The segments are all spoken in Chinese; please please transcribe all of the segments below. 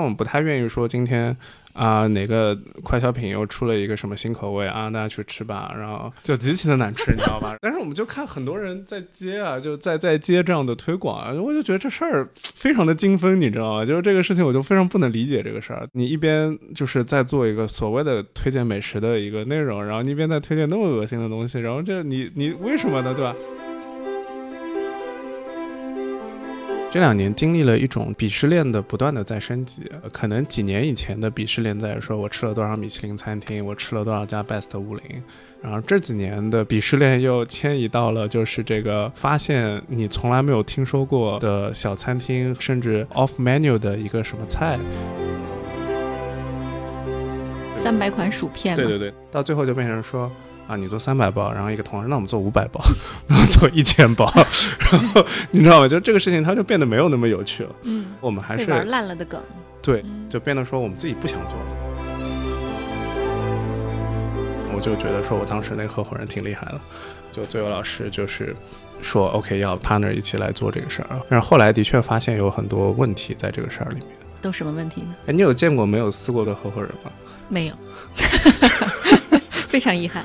我们不太愿意说今天啊哪个快消品又出了一个什么新口味啊，大家去吃吧，然后就极其的难吃，你知道吧？但是我们就看很多人在接啊，就在在接这样的推广啊，我就觉得这事儿非常的精分，你知道吗？就是这个事情我就非常不能理解这个事儿。你一边就是在做一个所谓的推荐美食的一个内容，然后你一边在推荐那么恶心的东西，然后这你你为什么呢？对吧？这两年经历了一种鄙视链的不断的在升级，可能几年以前的鄙视链在说我吃了多少米其林餐厅，我吃了多少家 best 五零，然后这几年的鄙视链又迁移到了就是这个发现你从来没有听说过的小餐厅，甚至 off menu 的一个什么菜，三百款薯片，对对对，到最后就变成说。啊，你做三百包，然后一个同事，那我们做五百包，然后做一千包，然后你知道吗？就这个事情，它就变得没有那么有趣了。嗯，我们还是玩烂了的梗。对，就变得说我们自己不想做了。我就觉得说我当时那个合伙人挺厉害的，就最后老师就是说 OK 要 partner 一起来做这个事儿。但是后来的确发现有很多问题在这个事儿里面。都什么问题呢？哎，你有见过没有撕过的合伙人吗？没有，非常遗憾。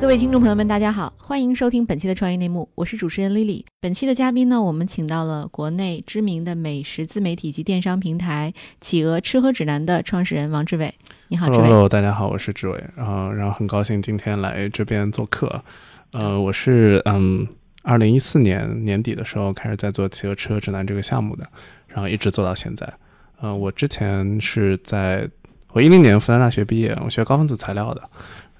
各位听众朋友们，大家好，欢迎收听本期的创业内幕，我是主持人 Lily。本期的嘉宾呢，我们请到了国内知名的美食自媒体及电商平台企鹅吃喝指南的创始人王志伟。你好，志伟。Hello，大家好，我是志伟。然后，然后很高兴今天来这边做客。呃，我是嗯，二零一四年年底的时候开始在做企鹅吃喝指南这个项目的，然后一直做到现在。嗯，我之前是在我一零年复旦大学毕业，我学高分子材料的。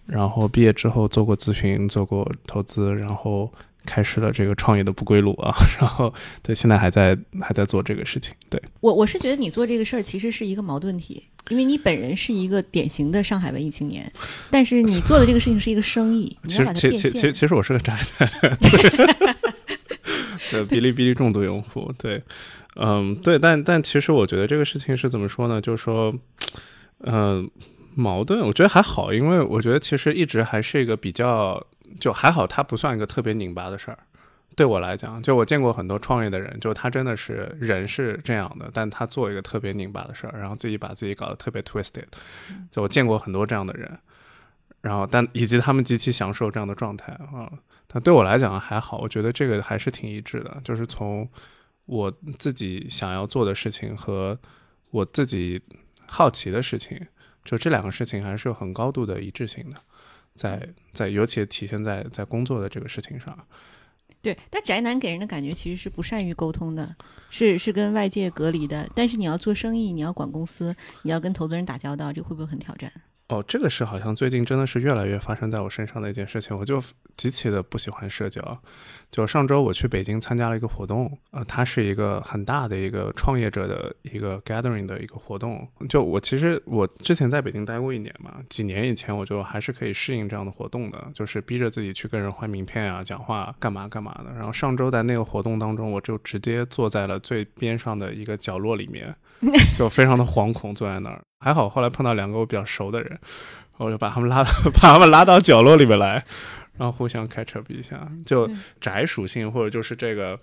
然后毕业之后做过咨询，做过投资，然后开始了这个创业的不归路啊。然后对，现在还在还在做这个事情。对我，我是觉得你做这个事儿其实是一个矛盾体，因为你本人是一个典型的上海文艺青年，但是你做的这个事情是一个生意。其实，其其其其实我是个宅男，对，哔哩哔哩重度用户。对，嗯，对，但但其实我觉得这个事情是怎么说呢？就是说，嗯。矛盾，我觉得还好，因为我觉得其实一直还是一个比较就还好，它不算一个特别拧巴的事儿。对我来讲，就我见过很多创业的人，就他真的是人是这样的，但他做一个特别拧巴的事儿，然后自己把自己搞得特别 twisted。就我见过很多这样的人，然后但以及他们极其享受这样的状态啊。但对我来讲还好，我觉得这个还是挺一致的，就是从我自己想要做的事情和我自己好奇的事情。就这两个事情还是有很高度的一致性的，在在尤其体现在在工作的这个事情上。对，但宅男给人的感觉其实是不善于沟通的，是是跟外界隔离的。但是你要做生意，你要管公司，你要跟投资人打交道，这会不会很挑战？哦，这个是好像最近真的是越来越发生在我身上的一件事情，我就极其的不喜欢社交。就上周我去北京参加了一个活动，呃，它是一个很大的一个创业者的一个 gathering 的一个活动。就我其实我之前在北京待过一年嘛，几年以前我就还是可以适应这样的活动的，就是逼着自己去跟人换名片啊、讲话干嘛干嘛的。然后上周在那个活动当中，我就直接坐在了最边上的一个角落里面，就非常的惶恐坐在那儿。还好，后来碰到两个我比较熟的人，我就把他们拉到，把他们拉到角落里面来。然后互相 catch up 一下，就宅属性或者就是这个，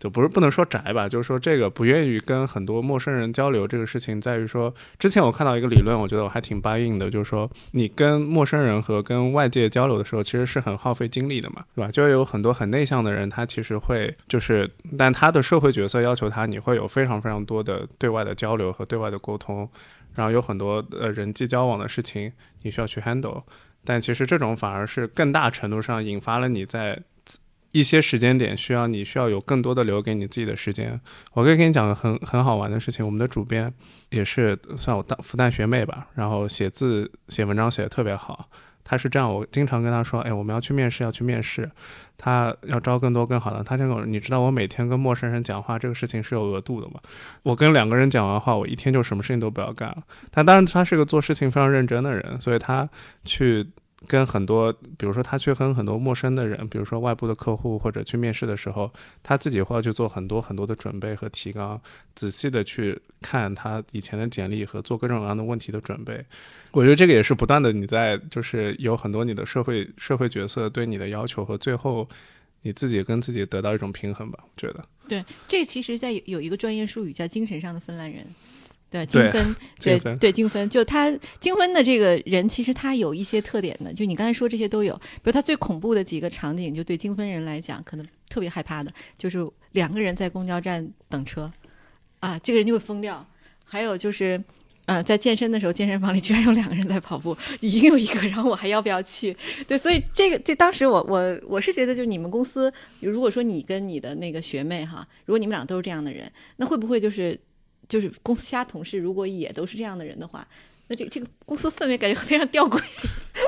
就不是不能说宅吧，就是说这个不愿意跟很多陌生人交流这个事情，在于说，之前我看到一个理论，我觉得我还挺 buy in 的，就是说你跟陌生人和跟外界交流的时候，其实是很耗费精力的嘛，对吧？就有很多很内向的人，他其实会就是，但他的社会角色要求他，你会有非常非常多的对外的交流和对外的沟通，然后有很多呃人际交往的事情你需要去 handle。但其实这种反而是更大程度上引发了你在一些时间点需要你需要有更多的留给你自己的时间。我可以跟你讲个很很好玩的事情，我们的主编也是算我大复旦学妹吧，然后写字写文章写的特别好。他是这样，我经常跟他说，哎，我们要去面试，要去面试，他要招更多更好的。他这种，你知道我每天跟陌生人讲话这个事情是有额度的嘛？我跟两个人讲完话，我一天就什么事情都不要干了。但当然，他是个做事情非常认真的人，所以他去。跟很多，比如说他去跟很多陌生的人，比如说外部的客户或者去面试的时候，他自己会要去做很多很多的准备和提纲，仔细的去看他以前的简历和做各种各样的问题的准备。我觉得这个也是不断的你在就是有很多你的社会社会角色对你的要求和最后你自己跟自己得到一种平衡吧。我觉得，对，这其实在有一个专业术语叫精神上的芬兰人。对精分，对对精分，就他精分的这个人，其实他有一些特点的，就你刚才说这些都有。比如他最恐怖的几个场景，就对精分人来讲，可能特别害怕的，就是两个人在公交站等车，啊，这个人就会疯掉。还有就是，呃，在健身的时候，健身房里居然有两个人在跑步，已经有一个，然后我还要不要去？对，所以这个，这当时我我我是觉得，就你们公司，如果说你跟你的那个学妹哈，如果你们俩都是这样的人，那会不会就是？就是公司其他同事如果也都是这样的人的话，那这这个公司氛围感觉非常吊诡。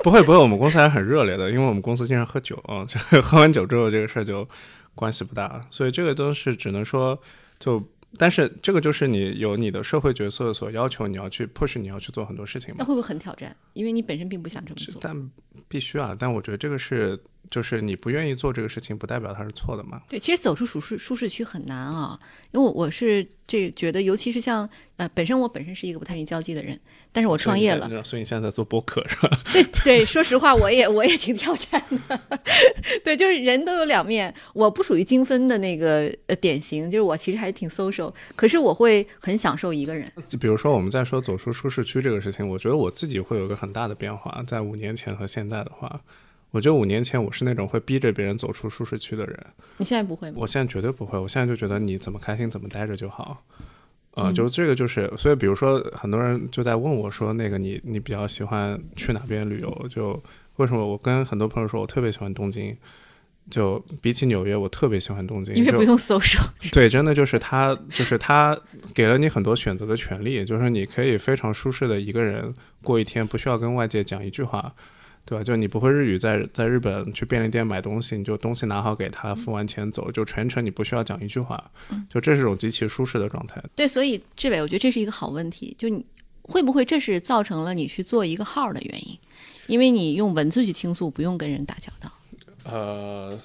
不会不会，我们公司还是很热烈的，因为我们公司经常喝酒啊，这喝完酒之后这个事儿就关系不大，所以这个都是只能说就。但是这个就是你有你的社会角色所要求，你要去 push，你要去做很多事情。那会不会很挑战？因为你本身并不想这么做。但必须啊！但我觉得这个是，就是你不愿意做这个事情，不代表它是错的嘛。对，其实走出舒适舒适区很难啊，因为我是这觉得，尤其是像呃，本身我本身是一个不太愿意交际的人，但是我创业了，所以你现在在做播客是吧？对对，说实话，我也我也挺挑战的。对，就是人都有两面，我不属于精分的那个呃典型，就是我其实还是挺 social，可是我会很享受一个人。就比如说我们在说走出舒适区这个事情，我觉得我自己会有个很大的变化，在五年前和现在的话，我觉得五年前我是那种会逼着别人走出舒适区的人。你现在不会吗？我现在绝对不会，我现在就觉得你怎么开心怎么待着就好。呃，就这个就是，所以比如说很多人就在问我说，那个你你比较喜欢去哪边旅游？就为什么我跟很多朋友说我特别喜欢东京？就比起纽约，我特别喜欢东京，因为不用搜 手。对，真的就是他，就是他给了你很多选择的权利，就是你可以非常舒适的一个人过一天，不需要跟外界讲一句话，对吧？就你不会日语，在在日本去便利店买东西，你就东西拿好给他，付完钱走，就全程你不需要讲一句话，就这是种极其舒适的状态。对，所以志伟，我觉得这是一个好问题，就你会不会这是造成了你去做一个号的原因？因为你用文字去倾诉，不用跟人打交道。呃，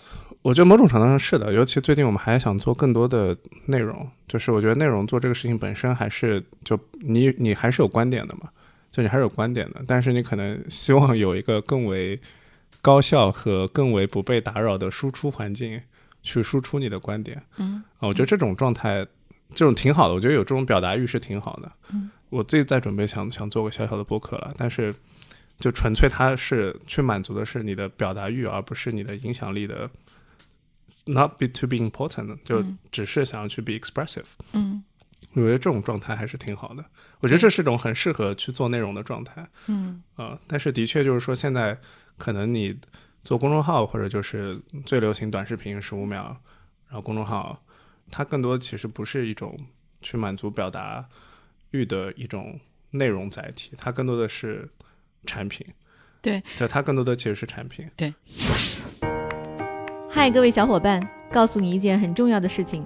我觉得某种程度上是的，尤其最近我们还想做更多的内容，就是我觉得内容做这个事情本身还是就你你还是有观点的嘛，就你还是有观点的，但是你可能希望有一个更为高效和更为不被打扰的输出环境去输出你的观点。嗯，啊，我觉得这种状态这种挺好的，我觉得有这种表达欲是挺好的。嗯，我自己在准备想想做个小小的播客了，但是。就纯粹它是去满足的是你的表达欲，而不是你的影响力的。Not be to be important，就只是想要去 be expressive。嗯，我觉得这种状态还是挺好的。我觉得这是一种很适合去做内容的状态。嗯啊，但是的确就是说，现在可能你做公众号或者就是最流行短视频十五秒，然后公众号，它更多其实不是一种去满足表达欲的一种内容载体，它更多的是。产品，对，就它更多的其实是产品。对，嗨，各位小伙伴，告诉你一件很重要的事情：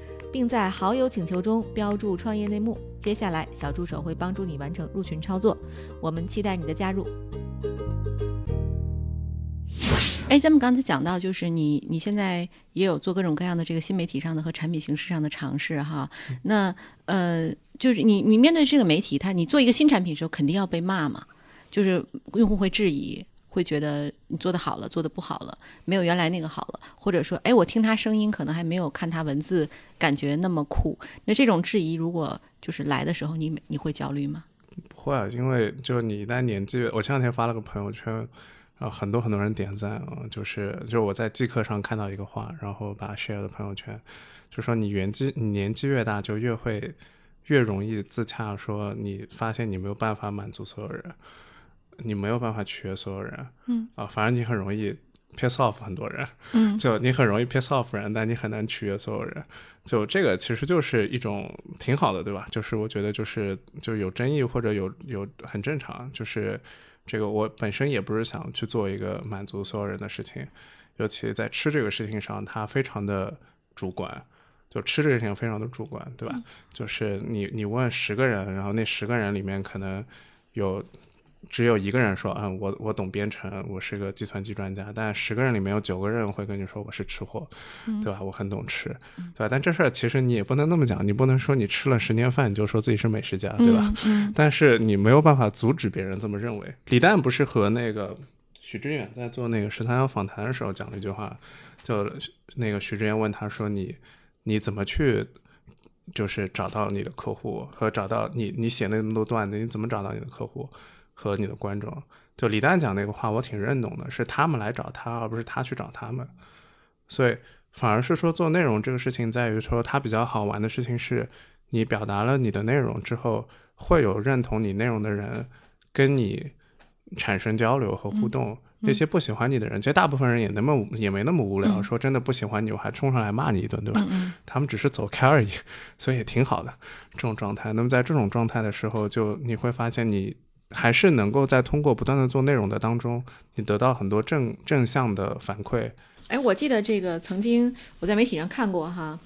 并在好友请求中标注“创业内幕”。接下来，小助手会帮助你完成入群操作。我们期待你的加入。哎，咱们刚才讲到，就是你你现在也有做各种各样的这个新媒体上的和产品形式上的尝试哈。那呃，就是你你面对这个媒体，它你做一个新产品的时候，肯定要被骂嘛。就是用户会质疑，会觉得你做的好了，做的不好了，没有原来那个好了，或者说，哎，我听他声音可能还没有看他文字感觉那么酷。那这种质疑如果就是来的时候，你你会焦虑吗？不会啊，因为就你一旦年纪，我前两天发了个朋友圈，然后很多很多人点赞啊，就是就是我在即刻上看到一个话，然后把 share 的朋友圈，就说你年纪你年纪越大，就越会越容易自洽，说你发现你没有办法满足所有人，你没有办法取悦所有人，嗯啊，反而你很容易 piss off 很多人，嗯就你很容易 piss off 人，但你很难取悦所有人。就这个其实就是一种挺好的，对吧？就是我觉得就是就有争议或者有有很正常，就是这个我本身也不是想去做一个满足所有人的事情，尤其在吃这个事情上，它非常的主观。就吃这个事情非常的主观，对吧？就是你你问十个人，然后那十个人里面可能有只有一个人说，嗯，我我懂编程，我是个计算机专家，但十个人里面有九个人会跟你说我是吃货，对吧？我很懂吃，对吧？但这事儿其实你也不能那么讲，你不能说你吃了十年饭你就说自己是美食家，对吧？嗯但是你没有办法阻止别人这么认为。李诞不是和那个许知远在做那个十三幺访谈的时候讲了一句话，就那个许知远问他说你你怎么去就是找到你的客户和找到你你写那么多段子，你怎么找到你的客户和你的观众？就李诞讲那个话，我挺认同的，是他们来找他，而不是他去找他们。所以反而是说做内容这个事情，在于说它比较好玩的事情是，你表达了你的内容之后，会有认同你内容的人跟你产生交流和互动。那些不喜欢你的人，其实大部分人也那么也没那么无聊，说真的不喜欢你，我还冲上来骂你一顿，对吧？嗯 他们只是走开而已，所以也挺好的这种状态。那么在这种状态的时候，就你会发现你还是能够在通过不断的做内容的当中，你得到很多正正向的反馈。哎，我记得这个曾经我在媒体上看过哈，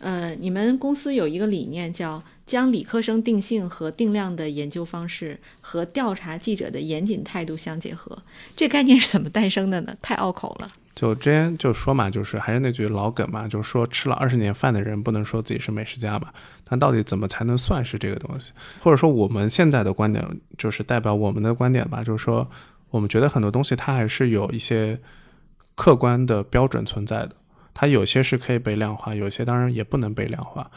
呃，你们公司有一个理念叫将理科生定性和定量的研究方式和调查记者的严谨态度相结合，这概念是怎么诞生的呢？太拗口了。就之前就说嘛，就是还是那句老梗嘛，就是说吃了二十年饭的人不能说自己是美食家嘛。但到底怎么才能算是这个东西？或者说我们现在的观点就是代表我们的观点吧，就是说我们觉得很多东西它还是有一些客观的标准存在的，它有些是可以被量化，有些当然也不能被量化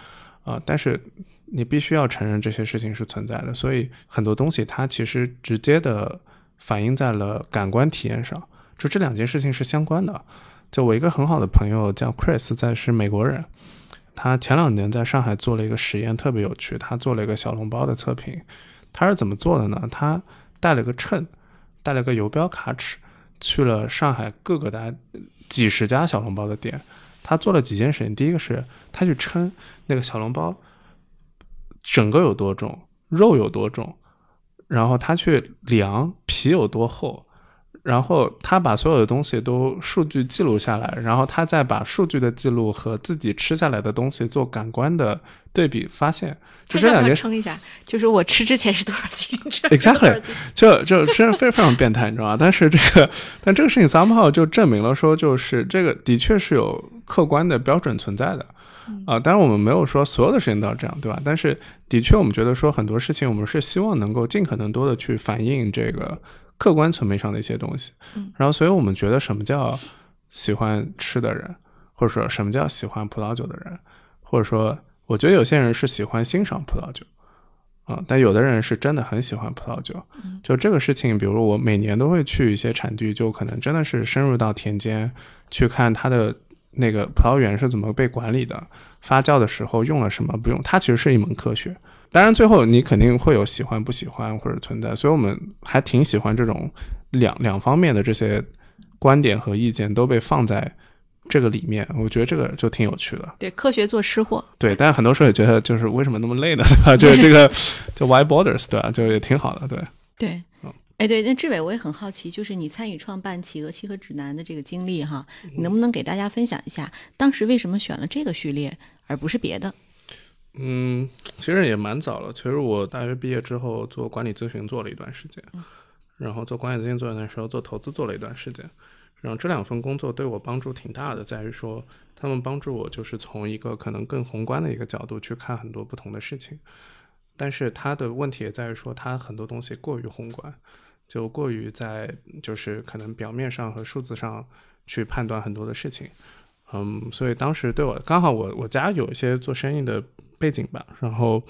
啊、但是你必须要承认这些事情是存在的，所以很多东西它其实直接的反映在了感官体验上。就这两件事情是相关的。就我一个很好的朋友叫 Chris，在是美国人，他前两年在上海做了一个实验，特别有趣。他做了一个小笼包的测评，他是怎么做的呢？他带了个秤，带了个游标卡尺，去了上海各个大几十家小笼包的店，他做了几件事情。第一个是他去称那个小笼包整个有多重，肉有多重，然后他去量皮有多厚。然后他把所有的东西都数据记录下来，然后他再把数据的记录和自己吃下来的东西做感官的对比，发现就这两件事称一下，就是我吃之前是多少斤吃 Exactly 就 就真是非常非常变态，你知道吗？但是这个，但这个事情 somehow 就证明了说，就是这个的确是有客观的标准存在的，啊、当然我们没有说所有的事情都要这样，对吧？但是的确，我们觉得说很多事情，我们是希望能够尽可能多的去反映这个客观层面上的一些东西，然后所以我们觉得什么叫喜欢吃的人，或者说什么叫喜欢葡萄酒的人，或者说我觉得有些人是喜欢欣赏葡萄酒。啊、但有的人是真的很喜欢葡萄酒，就这个事情，比如我每年都会去一些产地，就可能真的是深入到田间去看它的那个葡萄园是怎么被管理的，发酵的时候用了什么不用，它其实是一门科学。当然，最后你肯定会有喜欢不喜欢或者存在，所以我们还挺喜欢这种两两方面的这些观点和意见都被放在这个里面，我觉得这个就挺有趣的。对，科学做吃货。对，但是很多时候也觉得就是为什么那么累呢？对吧？就是这个就 Why borders 对吧？就也挺好的，对。对嗯，哎，对，那志伟，我也很好奇，就是你参与创办企鹅契合指南的这个经历哈，嗯你能不能给大家分享一下，当时为什么选了这个序列，而不是别的？嗯，其实也蛮早了。其实我大学毕业之后做管理咨询做了一段时间，然后做管理咨询做一段时间，做投资做了一段时间。然后这两份工作对我帮助挺大的，在于说他们帮助我就是从一个可能更宏观的一个角度去看很多不同的事情。但是他的问题也在于说，他很多东西过于宏观，就过于在就是可能表面上和数字上去判断很多的事情。嗯，所以当时对我刚好我我家有一些做生意的背景吧，然后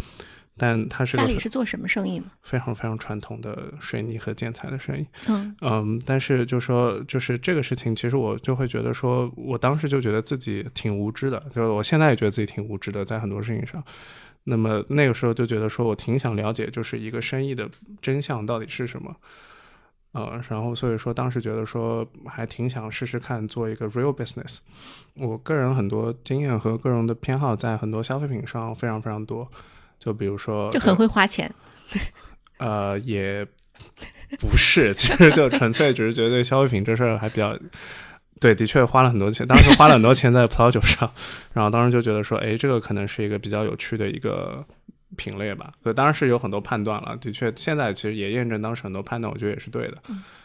但他是个家里是做什么生意呢？非常非常传统的水泥和建材的生意。嗯嗯，但是就说就是这个事情，其实我就会觉得说，我当时就觉得自己挺无知的，就是我现在也觉得自己挺无知的，在很多事情上。那么那个时候就觉得说我挺想了解，就是一个生意的真相到底是什么。呃，然后所以说当时觉得说还挺想试试看做一个 real business。我个人很多经验和个人的偏好在很多消费品上非常非常多，就比如说就很会花钱。呃，也不是，其实就纯粹只是觉得对消费品这事儿还比较，对，的确花了很多钱，当时花了很多钱在葡萄酒上，然后当时就觉得说，哎，这个可能是一个比较有趣的一个品类吧。所以当然是有很多判断了，的确，现在其实也验证当时很多判断，我觉得也是对的。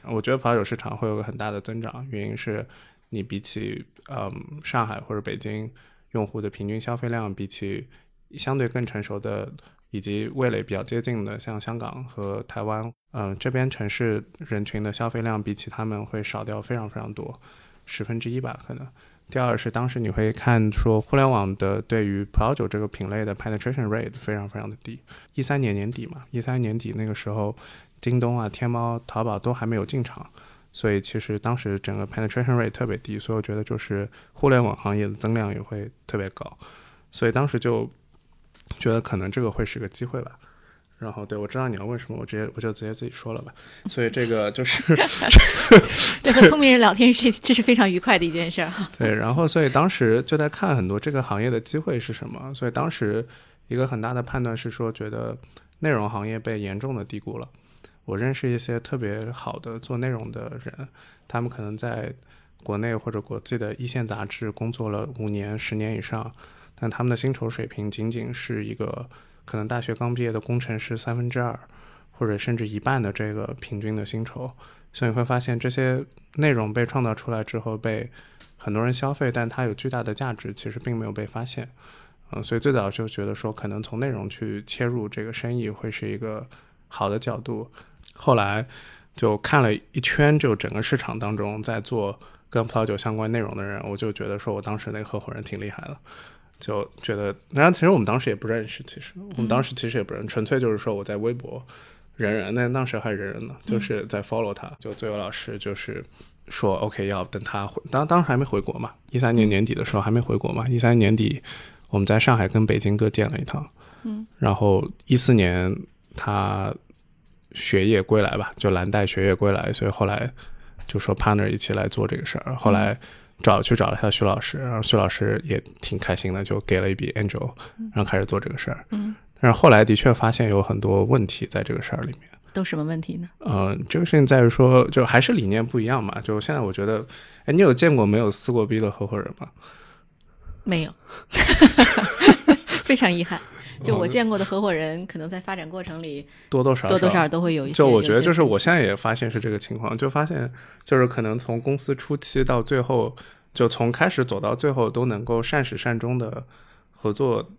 我觉得葡萄酒市场会有个很大的增长，原因是你比起嗯上海或者北京用户的平均消费量，比起相对更成熟的。以及味蕾比较接近的，像香港和台湾，嗯，这边城市人群的消费量比起他们会少掉非常非常多，十分之一吧，可能。第二是当时你会看说，互联网的对于葡萄酒这个品类的 penetration rate 非常非常的低。一三年年底嘛，一三年底那个时候，京东啊、天猫、淘宝都还没有进场，所以其实当时整个 penetration rate 特别低，所以我觉得就是互联网行业的增量也会特别高，所以当时就。觉得可能这个会是个机会吧，然后对我知道你要问什么，我直接我就直接自己说了吧。所以这个 就是 对和聪明人聊天，这这是非常愉快的一件事儿。对，然后所以当时就在看很多这个行业的机会是什么。所以当时一个很大的判断是说，觉得内容行业被严重的低估了。我认识一些特别好的做内容的人，他们可能在国内或者国际的一线杂志工作了五年、十年以上。但他们的薪酬水平仅仅是一个可能大学刚毕业的工程师三分之二，或者甚至一半的这个平均的薪酬，所以你会发现这些内容被创造出来之后被很多人消费，但它有巨大的价值，其实并没有被发现。嗯，所以最早就觉得说可能从内容去切入这个生意会是一个好的角度。后来就看了一圈，就整个市场当中在做跟葡萄酒相关内容的人，我就觉得说我当时那个合伙人挺厉害的。就觉得，然后其实我们当时也不认识，其实我们当时其实也不认，纯粹就是说我在微博，人人那当时还人人呢，就是在 follow 他，就最后老师就是说 OK 要等他回，当当时还没回国嘛，一三年年底的时候还没回国嘛，一三年底我们在上海跟北京各见了一趟，嗯，然后一四年他学业归来吧，就蓝带学业归来，所以后来就说 partner 一起来做这个事儿，后来。找去找了一下徐老师，然后徐老师也挺开心的，就给了一笔 angel，然后开始做这个事儿。嗯，但是后来的确发现有很多问题在这个事儿里面。都什么问题呢？嗯，这个事情在于说，就还是理念不一样嘛。就现在我觉得，哎，你有见过没有撕过逼的合伙人吗？没有，非常遗憾。就我见过的合伙人，可能在发展过程里 多多少多多少少都会有一些。就我觉得，就是我现在也发现是这个情况，就发现就是可能从公司初期到最后，就从开始走到最后都能够善始善终的合作，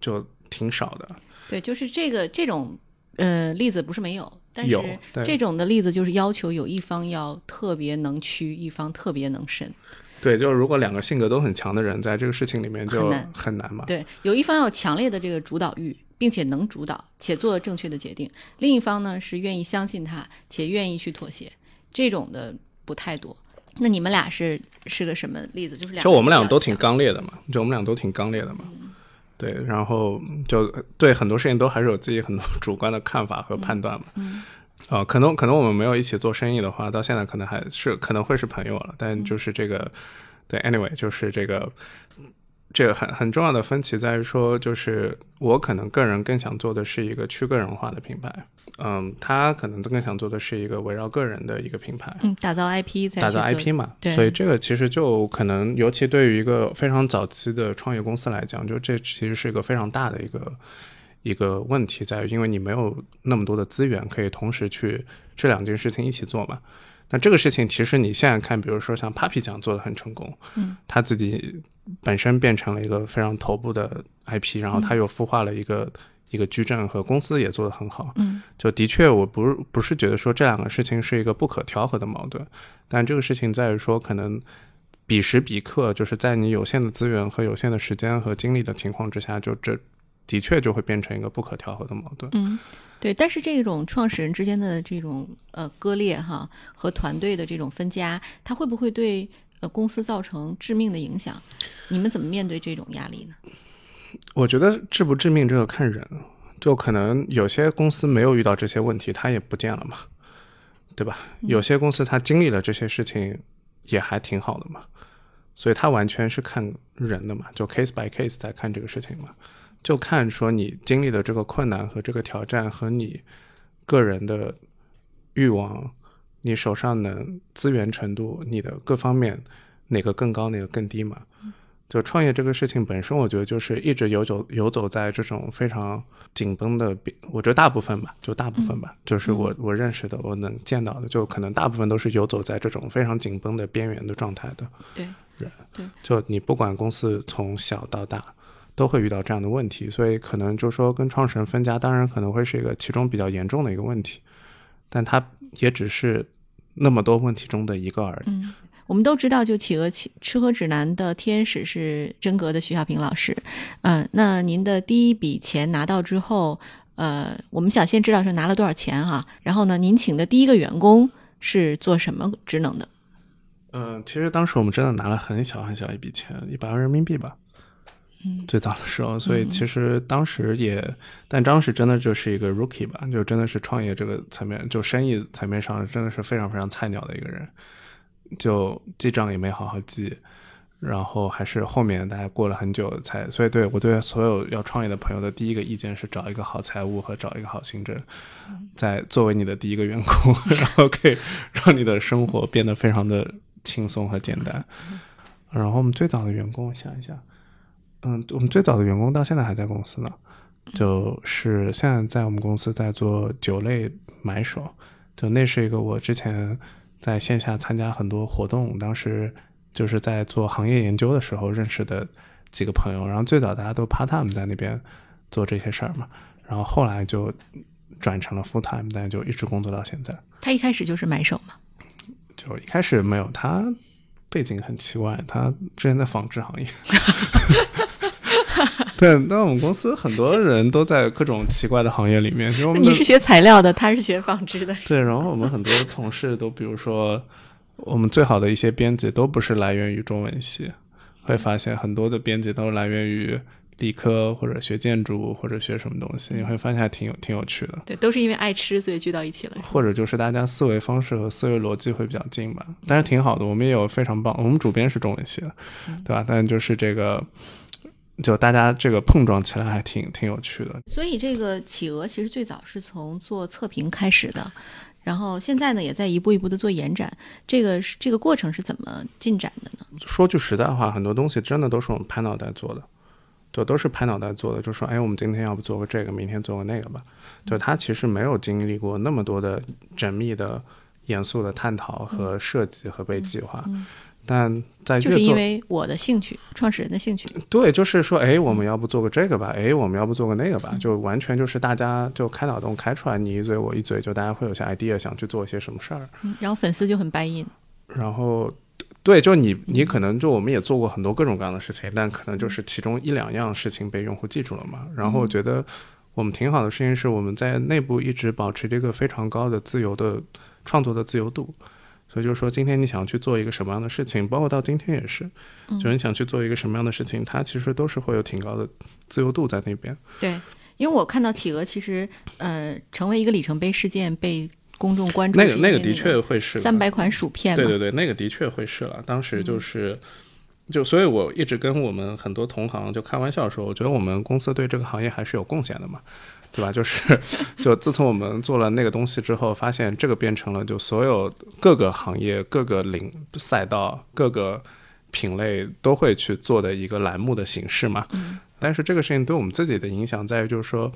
就挺少的。对，就是这个这种呃例子不是没有，但是这种的例子就是要求有一方要特别能屈，一方特别能伸。对，就是如果两个性格都很强的人在这个事情里面就很难嘛。对，有一方有强烈的这个主导欲，并且能主导且做正确的决定；另一方呢是愿意相信他且愿意去妥协，这种的不太多。那你们俩是是个什么例子？就是两就我们俩俩都挺刚烈的嘛，就我们俩都挺刚烈的嘛。对，然后就对很多事情都还是有自己很多 主观的看法和判断嘛。嗯啊、可能可能我们没有一起做生意的话，到现在可能还是可能会是朋友了。但就是这个，对，anyway，就是这个，这个很很重要的分歧在于说，就是我可能个人更想做的是一个去个人化的品牌，嗯，他可能更想做的是一个围绕个人的一个品牌。嗯，打造 IP 打造 IP 嘛，对所以这个其实就可能，尤其对于一个非常早期的创业公司来讲，就这其实是一个非常大的一个一个问题，在于因为你没有那么多的资源可以同时去这两件事情一起做嘛。那这个事情其实你现在看，比如说像 Papi 酱做的很成功，嗯，他自己本身变成了一个非常头部的 IP，然后他又孵化了一个、一个矩阵和公司也做得很好，嗯。就的确，我不是不是觉得说这两个事情是一个不可调和的矛盾，但这个事情在于说，可能彼时彼刻，就是在你有限的资源和有限的时间和精力的情况之下，就这的确就会变成一个不可调和的矛盾。嗯，对。但是这种创始人之间的这种呃割裂哈，和团队的这种分家，它会不会对呃公司造成致命的影响？你们怎么面对这种压力呢？我觉得致不致命这个看人，就可能有些公司没有遇到这些问题，他也不见了嘛，对吧？有些公司他经历了这些事情，也还挺好的嘛。所以他完全是看人的嘛，就 case by case 在看这个事情嘛，就看说你经历的这个困难和这个挑战和你个人的欲望，你手上的资源程度，你的各方面哪个更高，哪个更低嘛。就创业这个事情本身，我觉得就是一直游走游走在这种非常紧绷的，我觉得大部分吧，就大部分吧，就是我我认识的，我能见到的，就可能大部分都是游走在这种非常紧绷的边缘的状态的。对。人对，就你不管公司从小到大，都会遇到这样的问题，所以可能就说跟创始人分家，当然可能会是一个其中比较严重的一个问题，但它也只是那么多问题中的一个而已。嗯，我们都知道，就企鹅吃吃喝指南的天使是真格的徐小平老师。嗯，那您的第一笔钱拿到之后，呃，我们想先知道是拿了多少钱哈，然后呢，您请的第一个员工是做什么职能的？嗯，其实当时我们真的拿了很小很小一笔钱，一百万人民币吧。嗯，最早的时候，所以其实当时也，但当时真的就是一个 rookie 吧，就真的是创业这个层面，就生意层面上真的是非常非常菜鸟的一个人，就记账也没好好记，然后还是后面大家过了很久才，所以对我对所有要创业的朋友的第一个意见是找一个好财务和找一个好行政，在作为你的第一个员工，然后可以让你的生活变得非常的。轻松和简单。然后我们最早的员工，我想一下，嗯，我们最早的员工到现在还在公司呢，就是现在在我们公司在做酒类买手，就那是一个我之前在线下参加很多活动，当时就是在做行业研究的时候认识的几个朋友。然后最早大家都 part time 在那边做这些事儿嘛，然后后来就转成了 full time，但就一直工作到现在。他一开始就是买手嘛。就一开始没有他背景很奇怪，他之前在纺织行业。对，那我们公司很多人都在各种奇怪的行业里面。你是学材料的，他是学纺织的。对，然后我们很多同事都，比如说我们最好的一些编辑都不是来源于中文系，会发现很多的编辑都来源于。理科或者学建筑或者学什么东西，你会发现还挺有挺有趣的。对，都是因为爱吃，所以聚到一起了。或者就是大家思维方式和思维逻辑会比较近吧，但是挺好的。我们也有非常棒，我们主编是中文系的，对吧？但就是这个，就大家这个碰撞起来还挺挺有趣的。所以这个企鹅其实最早是从做测评开始的，然后现在呢也在一步一步的做延展。这个是这个过程是怎么进展的呢？说句实在话，很多东西真的都是我们拍脑袋做的。对都是拍脑袋做的，就说，哎，我们今天要不做个这个，明天做个那个吧。就他其实没有经历过那么多的缜密的、严肃的探讨和设计和被计划。但在就是因为我的兴趣，创始人的兴趣。对，就是说，哎，我们要不做个这个吧？哎，我们要不做个那个吧？就完全就是大家就开脑洞开出来，你一嘴我一嘴，就大家会有些 idea 想去做一些什么事儿。然后粉丝就很 buy in。然后。对，就你，你可能就我们也做过很多各种各样的事情，但可能就是其中一两样事情被用户记住了嘛。然后我觉得我们挺好的事情是，我们在内部一直保持这个非常高的自由的创作的自由度。所以就是说，今天你想去做一个什么样的事情，包括到今天也是，就是你想去做一个什么样的事情，它其实都是会有挺高的自由度在那边。对，因为我看到企鹅其实呃成为一个里程碑事件被。公众关注那个那个的确会是三百款薯片，对对对，那个的确会是了。当时就是，就所以我一直跟我们很多同行就开玩笑说，我觉得我们公司对这个行业还是有贡献的嘛，对吧？就是就自从我们做了那个东西之后，发现这个变成了就所有各个行业、各个领赛道、各个品类都会去做的一个栏目的形式嘛。但是这个事情对我们自己的影响在于，就是说。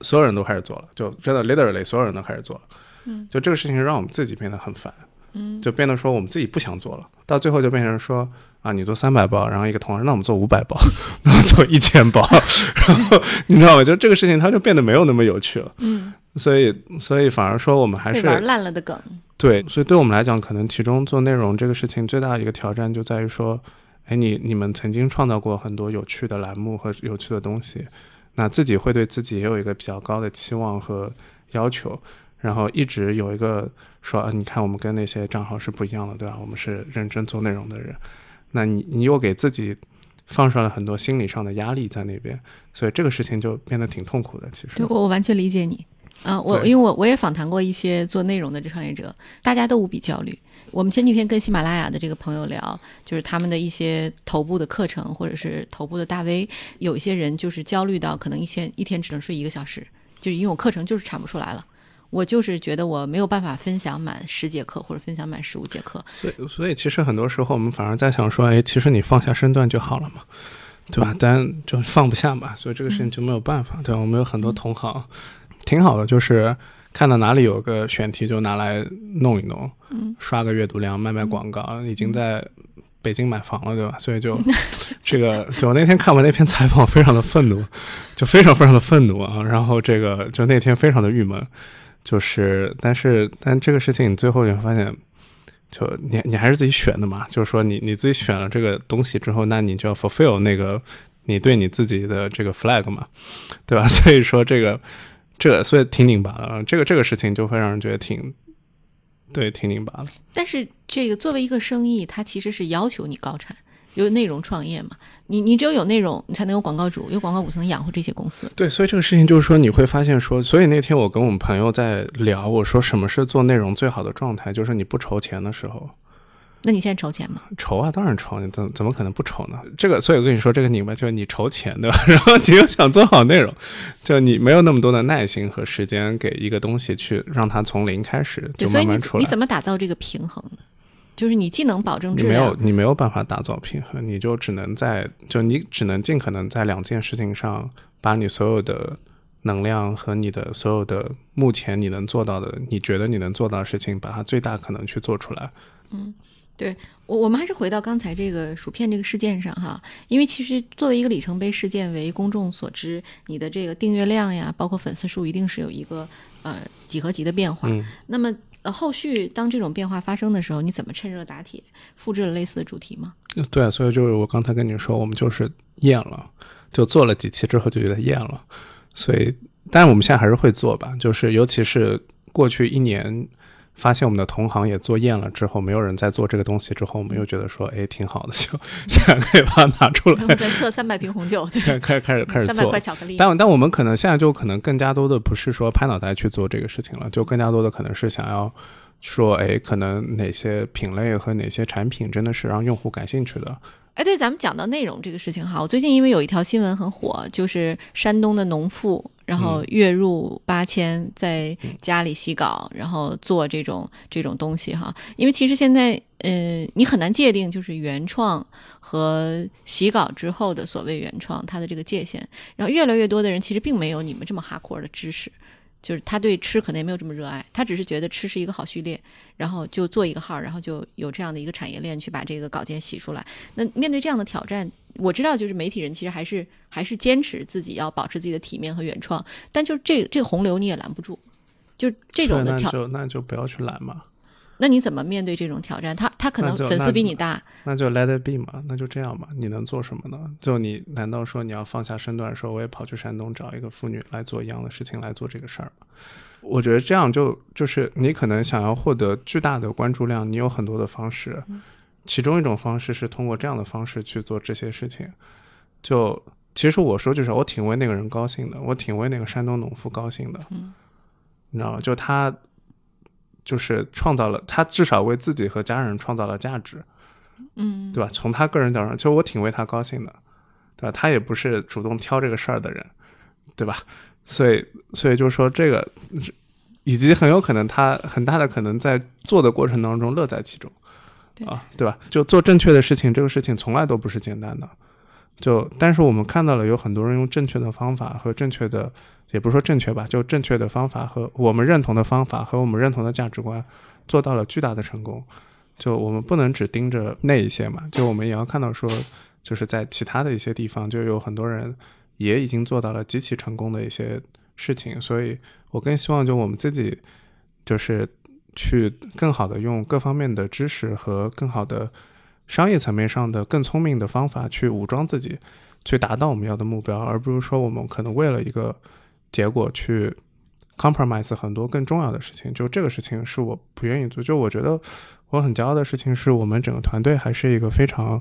所有人都开始做了，就真的 literally 所有人都开始做了，嗯，就这个事情让我们自己变得很烦，嗯，就变得说我们自己不想做了，到最后就变成说啊，你做三百包，然后一个同事，那我们做五百包，然后做一千包，然后你知道吗？就这个事情它就变得没有那么有趣了，嗯，所以所以反而说我们还是玩烂了的梗，对，所以对我们来讲，可能其中做内容这个事情最大的一个挑战就在于说，哎，你你们曾经创造过很多有趣的栏目和有趣的东西。那自己会对自己也有一个比较高的期望和要求，然后一直有一个说啊，你看我们跟那些账号是不一样的，对吧？我们是认真做内容的人，那你你又给自己放上了很多心理上的压力在那边，所以这个事情就变得挺痛苦的。其实，对我我完全理解你。嗯，我因为我我也访谈过一些做内容的这创业者，大家都无比焦虑。我们前几天跟喜马拉雅的这个朋友聊，就是他们的一些头部的课程或者是头部的大 V，有一些人就是焦虑到可能一天一天只能睡一个小时，就是因为我课程就是产不出来了。我就是觉得我没有办法分享满十节课或者分享满十五节课，所以所以其实很多时候我们反而在想说，哎，其实你放下身段就好了嘛，对吧？但就放不下嘛，所以这个事情就没有办法。对吧，我们有很多同行，挺好的，就是看到哪里有个选题就拿来弄一弄，嗯，刷个阅读量，卖卖广告，已经在北京买房了，对吧？所以就 这个，就我那天看完那篇采访，非常的愤怒，就非常非常的愤怒啊。然后这个就那天非常的郁闷，就是但是但这个事情你最后你会发现。就你你还是自己选的嘛，就是说你你自己选了这个东西之后，那你就要 fulfill 那个你对你自己的这个 flag 嘛，对吧？所以说这个这所以挺拧巴的，这个这个事情就会让人觉得挺对挺拧巴的。但是这个作为一个生意，它其实是要求你高产，有内容创业嘛。你你只有有内容，你才能有广告主，有广告主才能养活这些公司。对，所以这个事情就是说，你会发现说，所以那天我跟我们朋友在聊，我说什么是做内容最好的状态，就是你不筹钱的时候。那你现在筹钱吗？筹啊，当然筹，你怎怎么可能不筹呢？这个，所以我跟你说，这个拧巴就是你筹钱，对吧？然后你又想做好内容，就你没有那么多的耐心和时间给一个东西去让它从零开始对，就所以你慢慢出来。你怎么打造这个平衡呢？就是你既能保证质你没有，你没有办法打造平衡，你就只能在就你只能尽可能在两件事情上把你所有的能量和你的所有的目前你能做到的，你觉得你能做到的事情，把它最大可能去做出来。嗯，对我我们还是回到刚才这个薯片这个事件上哈，因为其实作为一个里程碑事件为公众所知，你的这个订阅量呀，包括粉丝数，一定是有一个呃几何级的变化。嗯，那么呃后续当这种变化发生的时候，你怎么趁热打铁，复制了类似的主题吗？对，所以就是我刚才跟你说，我们就是厌了，就做了几期之后就觉得厌了，所以，但是我们现在还是会做吧，就是尤其是过去一年。发现我们的同行也做厌了之后，没有人在做这个东西之后，我们又觉得说，哎，挺好的，就 现在可以把它拿出来，我们在测三百瓶红酒，对，开始开始开始三百做块巧克力。但但我们可能现在就可能更加多的不是说拍脑袋去做这个事情了，就更加多的可能是想要说，哎，可能哪些品类和哪些产品真的是让用户感兴趣的。哎，对，咱们讲到内容这个事情哈，我最近因为有一条新闻很火，就是山东的农妇，然后月入八千，在家里洗稿，然后做这种这种东西哈。因为其实现在，呃，你很难界定就是原创和洗稿之后的所谓原创它的这个界限。然后越来越多的人其实并没有你们这么哈阔的知识。就是他对吃可能也没有这么热爱，他只是觉得吃是一个好序列，然后就做一个号，然后就有这样的一个产业链去把这个稿件洗出来。那面对这样的挑战，我知道就是媒体人其实还是还是坚持自己要保持自己的体面和原创，但就是这这个洪流你也拦不住，就这种的挑，那就那就不要去拦嘛，那你怎么面对这种挑战？他他可能粉丝比你大，那就 let it be 嘛，那就这样吧，你能做什么呢？就你难道说你要放下身段，说我也跑去山东找一个妇女来做一样的事情来做这个事儿？我觉得这样就就是你可能想要获得巨大的关注量，你有很多的方式，其中一种方式是通过这样的方式去做这些事情。就其实我说就是我挺为那个人高兴的，我挺为那个山东农妇高兴的，嗯你知道吗？就他就是创造了，他至少为自己和家人创造了价值。嗯，对吧？从他个人角度上，其实我挺为他高兴的，对吧？他也不是主动挑这个事儿的人，对吧？所以，所以就是说这个，以及很有可能他很大的可能在做的过程当中乐在其中，啊，对吧？就做正确的事情，这个事情从来都不是简单的。就但是我们看到了有很多人用正确的方法和正确的，也不是说正确吧，就正确的方法和我们认同的方法和我们认同的价值观，做到了巨大的成功。就我们不能只盯着那一些嘛，就我们也要看到说，就是在其他的一些地方，就有很多人也已经做到了极其成功的一些事情，所以我更希望就我们自己就是去更好的用各方面的知识和更好的商业层面上的更聪明的方法去武装自己，去达到我们要的目标，而不是说我们可能为了一个结果去 compromise 很多更重要的事情。就这个事情是我不愿意做。就我觉得我很骄傲的事情是我们整个团队还是一个非常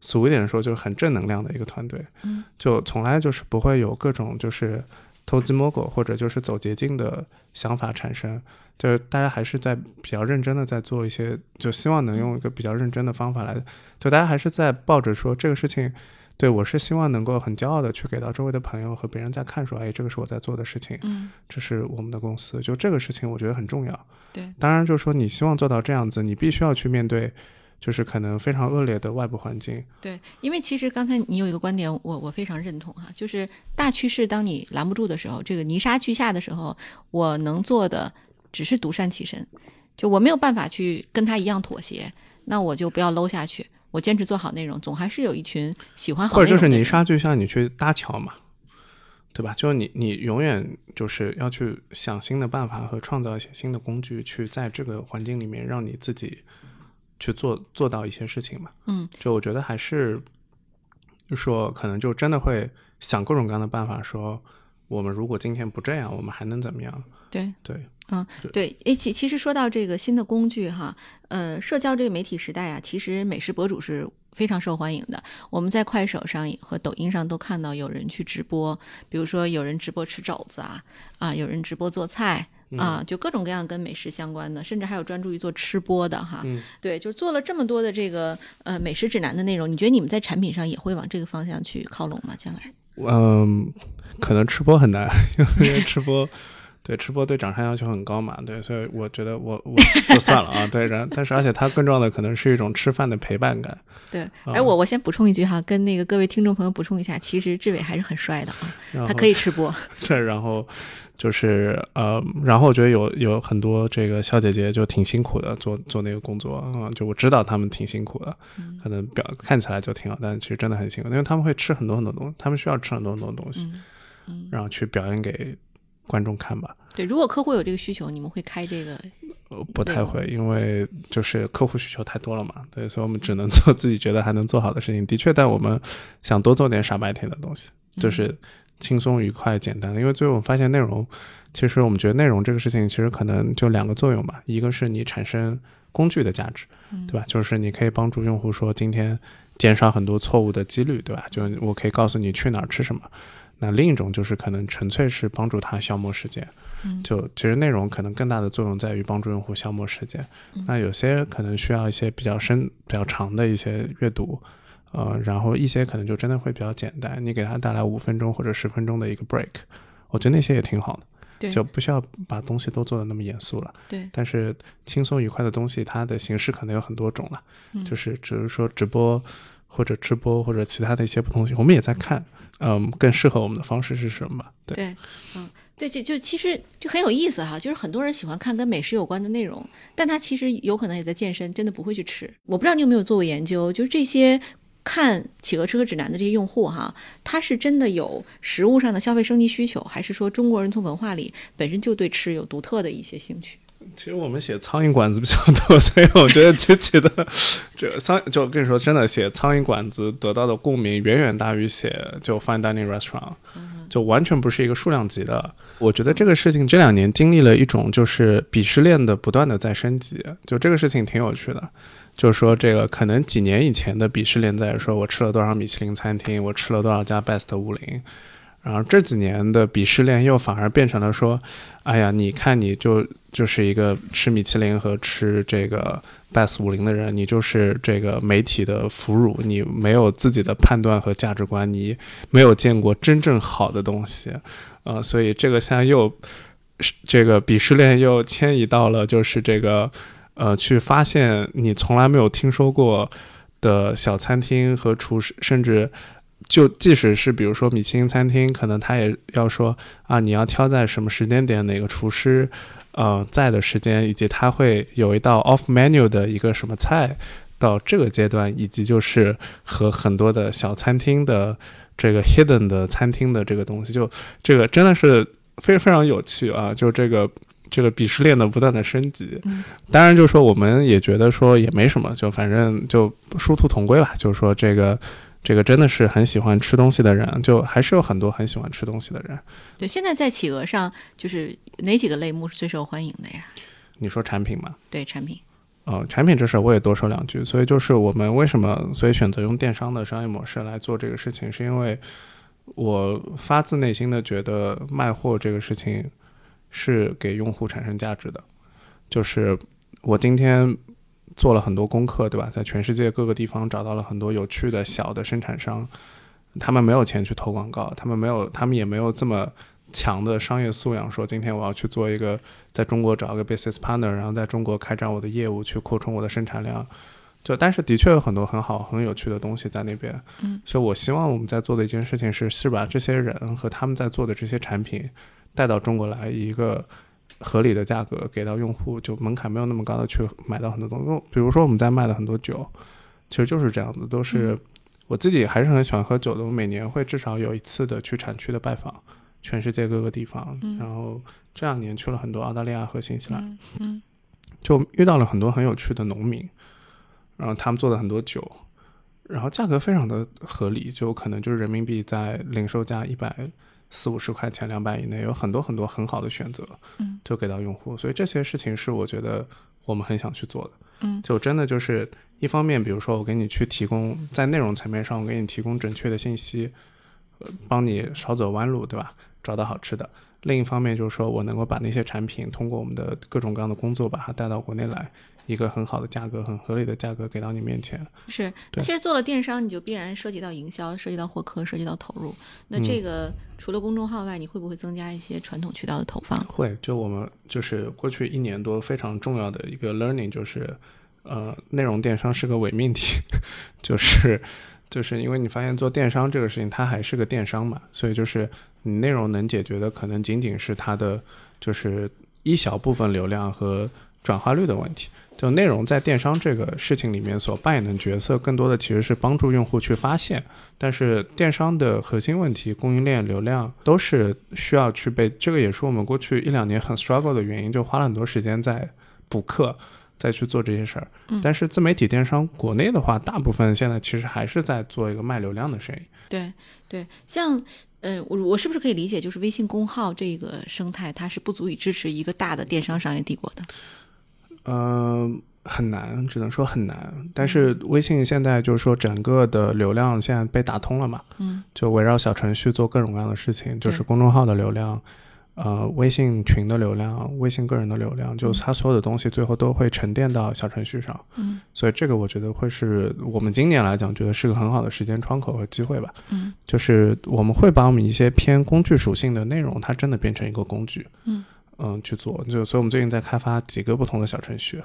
俗一点说就是很正能量的一个团队。嗯，就从来就是不会有各种就是偷鸡摸狗或者就是走捷径的想法产生。就是大家还是在比较认真的在做一些，就希望能用一个比较认真的方法来，就大家还是在抱着说这个事情，对我是希望能够很骄傲的去给到周围的朋友和别人在看说，哎，这个是我在做的事情，嗯，这是我们的公司，就这个事情我觉得很重要。对，当然就是说你希望做到这样子，你必须要去面对，就是可能非常恶劣的外部环境。对，因为其实刚才你有一个观点，我我非常认同哈，就是大趋势当你拦不住的时候，这个泥沙俱下的时候，我能做的。只是独善其身，就我没有办法去跟他一样妥协，那我就不要搂下去，我坚持做好内容，总还是有一群喜欢好或者就是泥沙俱下你去搭桥嘛，对吧？就是你你永远就是要去想新的办法和创造一些新的工具，去在这个环境里面让你自己去做做到一些事情嘛。嗯，就我觉得还是就说可能就真的会想各种各样的办法，说我们如果今天不这样，我们还能怎么样？对对。嗯，对，诶，其其实说到这个新的工具哈，呃，社交这个媒体时代啊，其实美食博主是非常受欢迎的。我们在快手上和抖音上都看到有人去直播，比如说有人直播吃肘子啊，啊，有人直播做菜啊，就各种各样跟美食相关的，甚至还有专注于做吃播的哈。对，就做了这么多的这个呃美食指南的内容，你觉得你们在产品上也会往这个方向去靠拢吗？将来？嗯，可能吃播很难，因为吃播。对，吃播对长相要求很高嘛，对，所以我觉得我我就算了啊，对，然但是而且它更重要的可能是一种吃饭的陪伴感。对，哎，我我先补充一句哈，跟那个各位听众朋友补充一下，其实志伟还是很帅的啊，他可以吃播。对，然后就是呃，然后我觉得有有很多这个小姐姐就挺辛苦的，做做那个工作啊，就我知道她们挺辛苦的，可能表看起来就挺好，但其实真的很辛苦，因为他们会吃很多很多东西，他们需要吃很多很多东西，嗯，然后去表演给。观众看吧，对，如果客户有这个需求，你们会开这个？呃，不太会，因为就是客户需求太多了嘛，对，所以我们只能做自己觉得还能做好的事情。的确，但我们想多做点傻白甜的东西，就是轻松、愉快、简单的。因为最后我们发现，内容其实我们觉得内容这个事情，其实可能就两个作用吧，一个是你产生工具的价值，对吧？就是你可以帮助用户说今天减少很多错误的几率，对吧？就我可以告诉你去哪儿吃什么。那另一种就是可能纯粹是帮助他消磨时间，就其实内容可能更大的作用在于帮助用户消磨时间。那有些可能需要一些比较深、比较长的一些阅读，呃，然后一些可能就真的会比较简单，你给他带来五分钟或者十分钟的一个 break，我觉得那些也挺好的，就不需要把东西都做的那么严肃了。对，但是轻松愉快的东西，它的形式可能有很多种了，嗯就是只是说直播或者吃播或者其他的一些不同性，我们也在看。嗯，更适合我们的方式是什么？对，嗯，对，就就其实就很有意思哈，就是很多人喜欢看跟美食有关的内容，但他其实有可能也在健身，真的不会去吃。我不知道你有没有做过研究，就是这些看企鹅吃喝指南的这些用户哈，他是真的有食物上的消费升级需求，还是说中国人从文化里本身就对吃有独特的一些兴趣？其实我们写苍蝇馆子比较多，所以我觉得自己的这苍就我跟你说，真的写苍蝇馆子得到的共鸣远远大于写就 fine dining restaurant，就完全不是一个数量级的。我觉得这个事情这两年经历了一种就是鄙视链的不断的在升级，就这个事情挺有趣的。就是说这个可能几年以前的鄙视链在说我吃了多少米其林餐厅，我吃了多少家 best 五零。然后这几年的鄙视链又反而变成了说，哎呀，你看你就就是一个吃米其林和吃这个 best 五零的人，你就是这个媒体的俘虏，你没有自己的判断和价值观，你没有见过真正好的东西，啊，所以这个现在又这个鄙视链又迁移到了就是这个呃，去发现你从来没有听说过的小餐厅和厨师，甚至。就即使是比如说米其林餐厅，可能他也要说啊，你要挑在什么时间点，哪个厨师，呃，在的时间，以及他会有一道 off menu 的一个什么菜，到这个阶段，以及就是和很多的小餐厅的这个 hidden 的餐厅的这个东西，就这个真的是非非常有趣啊！就这个这个鄙视链的不断的升级，当然就是说我们也觉得说也没什么，就反正就殊途同归吧，就是说这个。这个真的是很喜欢吃东西的人，就还是有很多很喜欢吃东西的人。对，现在在企鹅上，就是哪几个类目是最受欢迎的呀？你说产品吗？对，产品。呃，产品这事儿我也多说两句。所以就是我们为什么所以选择用电商的商业模式来做这个事情，是因为我发自内心的觉得卖货这个事情是给用户产生价值的。就是我今天做了很多功课，对吧？在全世界各个地方找到了很多有趣的小的生产商，他们没有钱去投广告，他们没有，他们也没有这么。强的商业素养，说今天我要去做一个，在中国找一个 business partner，然后在中国开展我的业务，去扩充我的生产量。就但是的确有很多很好、很有趣的东西在那边。嗯，所以我希望我们在做的一件事情是，是把这些人和他们在做的这些产品带到中国来，以一个合理的价格给到用户，就门槛没有那么高的去买到很多东西。比如说我们在卖的很多酒，其实就是这样子，都是我自己还是很喜欢喝酒的，我每年会至少有一次的去产区的拜访。全世界各个地方，然后这两年去了很多澳大利亚和新西兰，嗯，就遇到了很多很有趣的农民，然后他们做的很多酒，然后价格非常的合理，就可能就是人民币在零售价一百四五十块钱、两百以内，有很多很多很好的选择，嗯，就给到用户，所以这些事情是我觉得我们很想去做的，嗯，就真的就是一方面，比如说我给你去提供在内容层面上，我给你提供准确的信息，呃帮你少走弯路，对吧？找到好吃的，另一方面就是说我能够把那些产品通过我们的各种各样的工作把它带到国内来，一个很好的价格、很合理的价格给到你面前。是，那其实做了电商，你就必然涉及到营销，涉及到获客，涉及到投入。那这个除了公众号外，你会不会增加一些传统渠道的投放？会，就我们就是过去一年多非常重要的一个 learning 就是，呃，内容电商是个伪命题，就是。就是因为你发现做电商这个事情，它还是个电商嘛，所以就是内容能解决的可能仅仅是它的就是一小部分流量和转化率的问题。就内容在电商这个事情里面所扮演的角色，更多的其实是帮助用户去发现。但是电商的核心问题，供应链、流量都是需要去被，这个也是我们过去一两年很 struggle 的原因，就花了很多时间在补课。再去做这些事儿，但是自媒体电商国内的话，大部分现在其实还是在做一个卖流量的生意。对对，像呃，我我是不是可以理解，就是微信公号这个生态，它是不足以支持一个大的电商商业帝国的？嗯，很难，只能说很难。但是微信现在就是说，整个的流量现在被打通了嘛？嗯，就围绕小程序做各种各样的事情，就是公众号的流量。呃，微信群的流量，微信个人的流量，就它所有的东西最后都会沉淀到小程序上。嗯，所以这个我觉得会是我们今年来讲，觉得是个很好的时间窗口和机会吧。嗯，就是我们会把我们一些偏工具属性的内容，它真的变成一个工具。嗯嗯，去做。就所以我们最近在开发几个不同的小程序，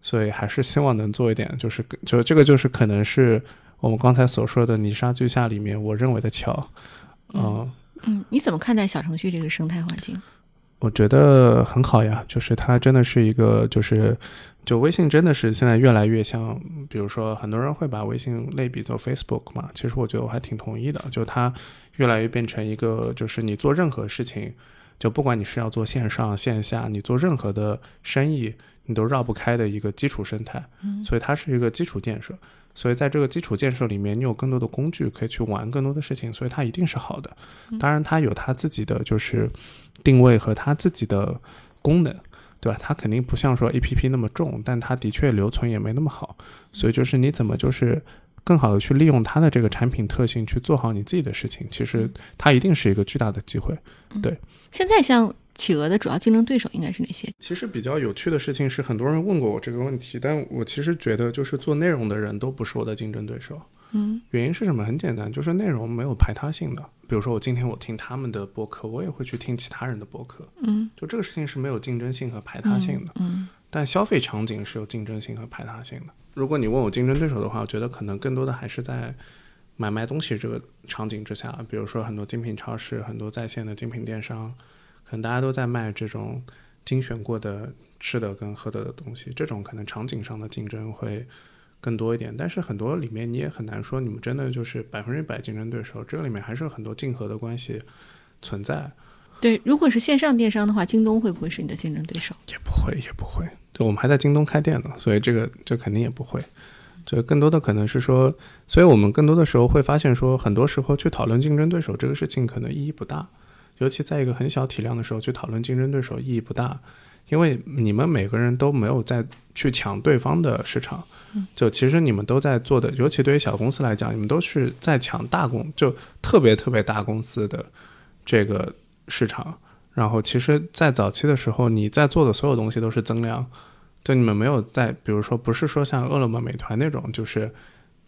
所以还是希望能做一点，就是就这个就是可能是我们刚才所说的泥沙俱下里面，我认为的桥。嗯。嗯，你怎么看待小程序这个生态环境？我觉得很好呀，就是它真的是一个，就是就微信真的是现在越来越像，比如说很多人会把微信类比做 Facebook 嘛，其实我觉得我还挺同意的，就它越来越变成一个，就是你做任何事情，就不管你是要做线上线下，你做任何的生意，你都绕不开的一个基础生态，嗯，所以它是一个基础建设。所以在这个基础建设里面，你有更多的工具可以去玩更多的事情，所以它一定是好的。当然，它有它自己的就是定位和它自己的功能，对吧？它肯定不像说 A P P 那么重，但它的确留存也没那么好。所以就是你怎么就是更好的去利用它的这个产品特性去做好你自己的事情，其实它一定是一个巨大的机会。对，现在像。企鹅的主要竞争对手应该是哪些？其实比较有趣的事情是，很多人问过我这个问题，但我其实觉得，就是做内容的人都不是我的竞争对手。嗯，原因是什么？很简单，就是内容没有排他性的。比如说，我今天我听他们的播客，我也会去听其他人的播客。嗯，就这个事情是没有竞争性和排他性的。嗯，但消费场景是有竞争性和排他性的。如果你问我竞争对手的话，我觉得可能更多的还是在买卖东西这个场景之下，比如说很多精品超市，很多在线的精品电商。可能大家都在卖这种精选过的吃的跟喝的的东西，这种可能场景上的竞争会更多一点。但是很多里面你也很难说你们真的就是百分之百竞争对手，这个里面还是有很多竞合的关系存在。对，如果是线上电商的话，京东会不会是你的竞争对手？也不会，也不会。对，我们还在京东开店呢，所以这个这肯定也不会。所以更多的可能是说，所以我们更多的时候会发现说，很多时候去讨论竞争对手这个事情可能意义不大，尤其在一个很小体量的时候去讨论竞争对手意义不大，因为你们每个人都没有在去抢对方的市场，就其实你们都在做的，尤其对于小公司来讲，你们都是在抢大公，就特别特别大公司的这个市场。然后，其实，在早期的时候，你在做的所有东西都是增量。就你们没有在，比如说，不是说像饿了么、美团那种，就是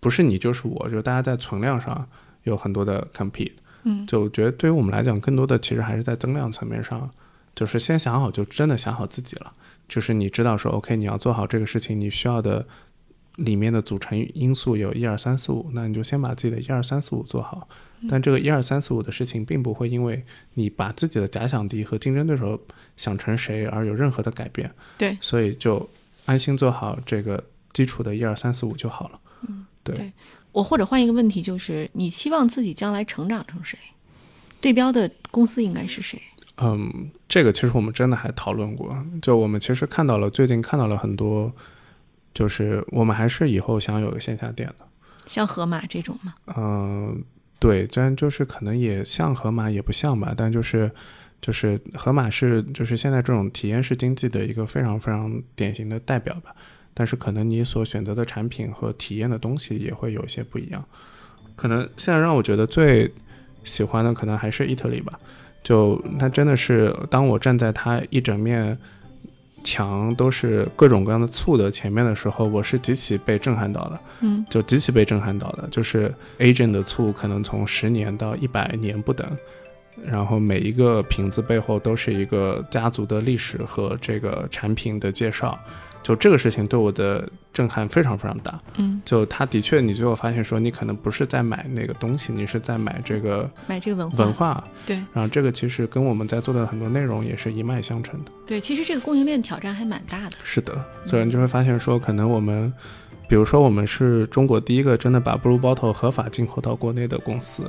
不是你就是我，就大家在存量上有很多的 compete。嗯，就觉得对于我们来讲，更多的其实还是在增量层面上，就是先想好，就真的想好自己了。就是你知道说，OK，你要做好这个事情，你需要的里面的组成因素有一二三四五，那你就先把自己的一二三四五做好。但这个一二三四五的事情，并不会因为你把自己的假想敌和竞争对手想成谁而有任何的改变。对，所以就安心做好这个基础的一二三四五就好了。嗯，对对我或者换一个问题，就是你希望自己将来成长成谁？对标的公司应该是谁？嗯，这个其实我们真的还讨论过。就我们其实看到了，最近看到了很多，就是我们还是以后想有个线下店的。像盒马这种吗？嗯，对，但就是可能也像盒马，也不像吧。但就是就是盒马是就是现在这种体验式经济的一个非常非常典型的代表吧。但是可能你所选择的产品和体验的东西也会有一些不一样。可能现在让我觉得最喜欢的可能还是意特利吧。就它真的是，当我站在它一整面墙都是各种各样的醋的前面的时候，我是极其被震撼到的。嗯，就极其被震撼到的，就是 Agent 的醋可能从十年到一百年不等，然后每一个瓶子背后都是一个家族的历史和这个产品的介绍。就这个事情对我的震撼非常非常大。嗯，就他的确，你最后发现说，你可能不是在买那个东西，你是在买这个买这个文化。文化。对，然后这个其实跟我们在做的很多内容也是一脉相承的。对，其实这个供应链挑战还蛮大的。是的，所以你就会发现说，可能我们，比如说我们是中国第一个真的把 Blue Bottle 合法进口到国内的公司。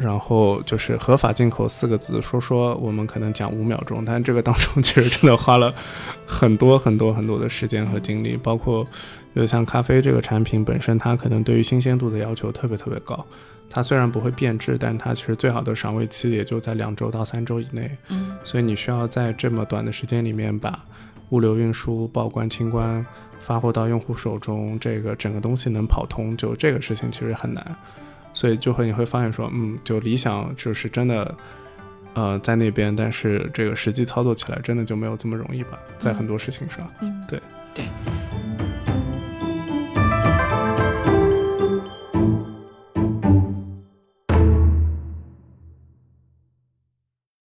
然后就是合法进口四个字，说说我们可能讲五秒钟，但这个当中其实真的花了很多很多很多的时间和精力，包括就像咖啡这个产品本身，它可能对于新鲜度的要求特别特别高。它虽然不会变质，但它其实最好的赏味期也就在两周到三周以内。嗯，所以你需要在这么短的时间里面把物流运输、报关清关发货到用户手中，这个整个东西能跑通，就这个事情其实很难。所以就会你会发现说，嗯，就理想就是真的，呃，在那边，但是这个实际操作起来真的就没有这么容易吧，在很多事情上。嗯，对对。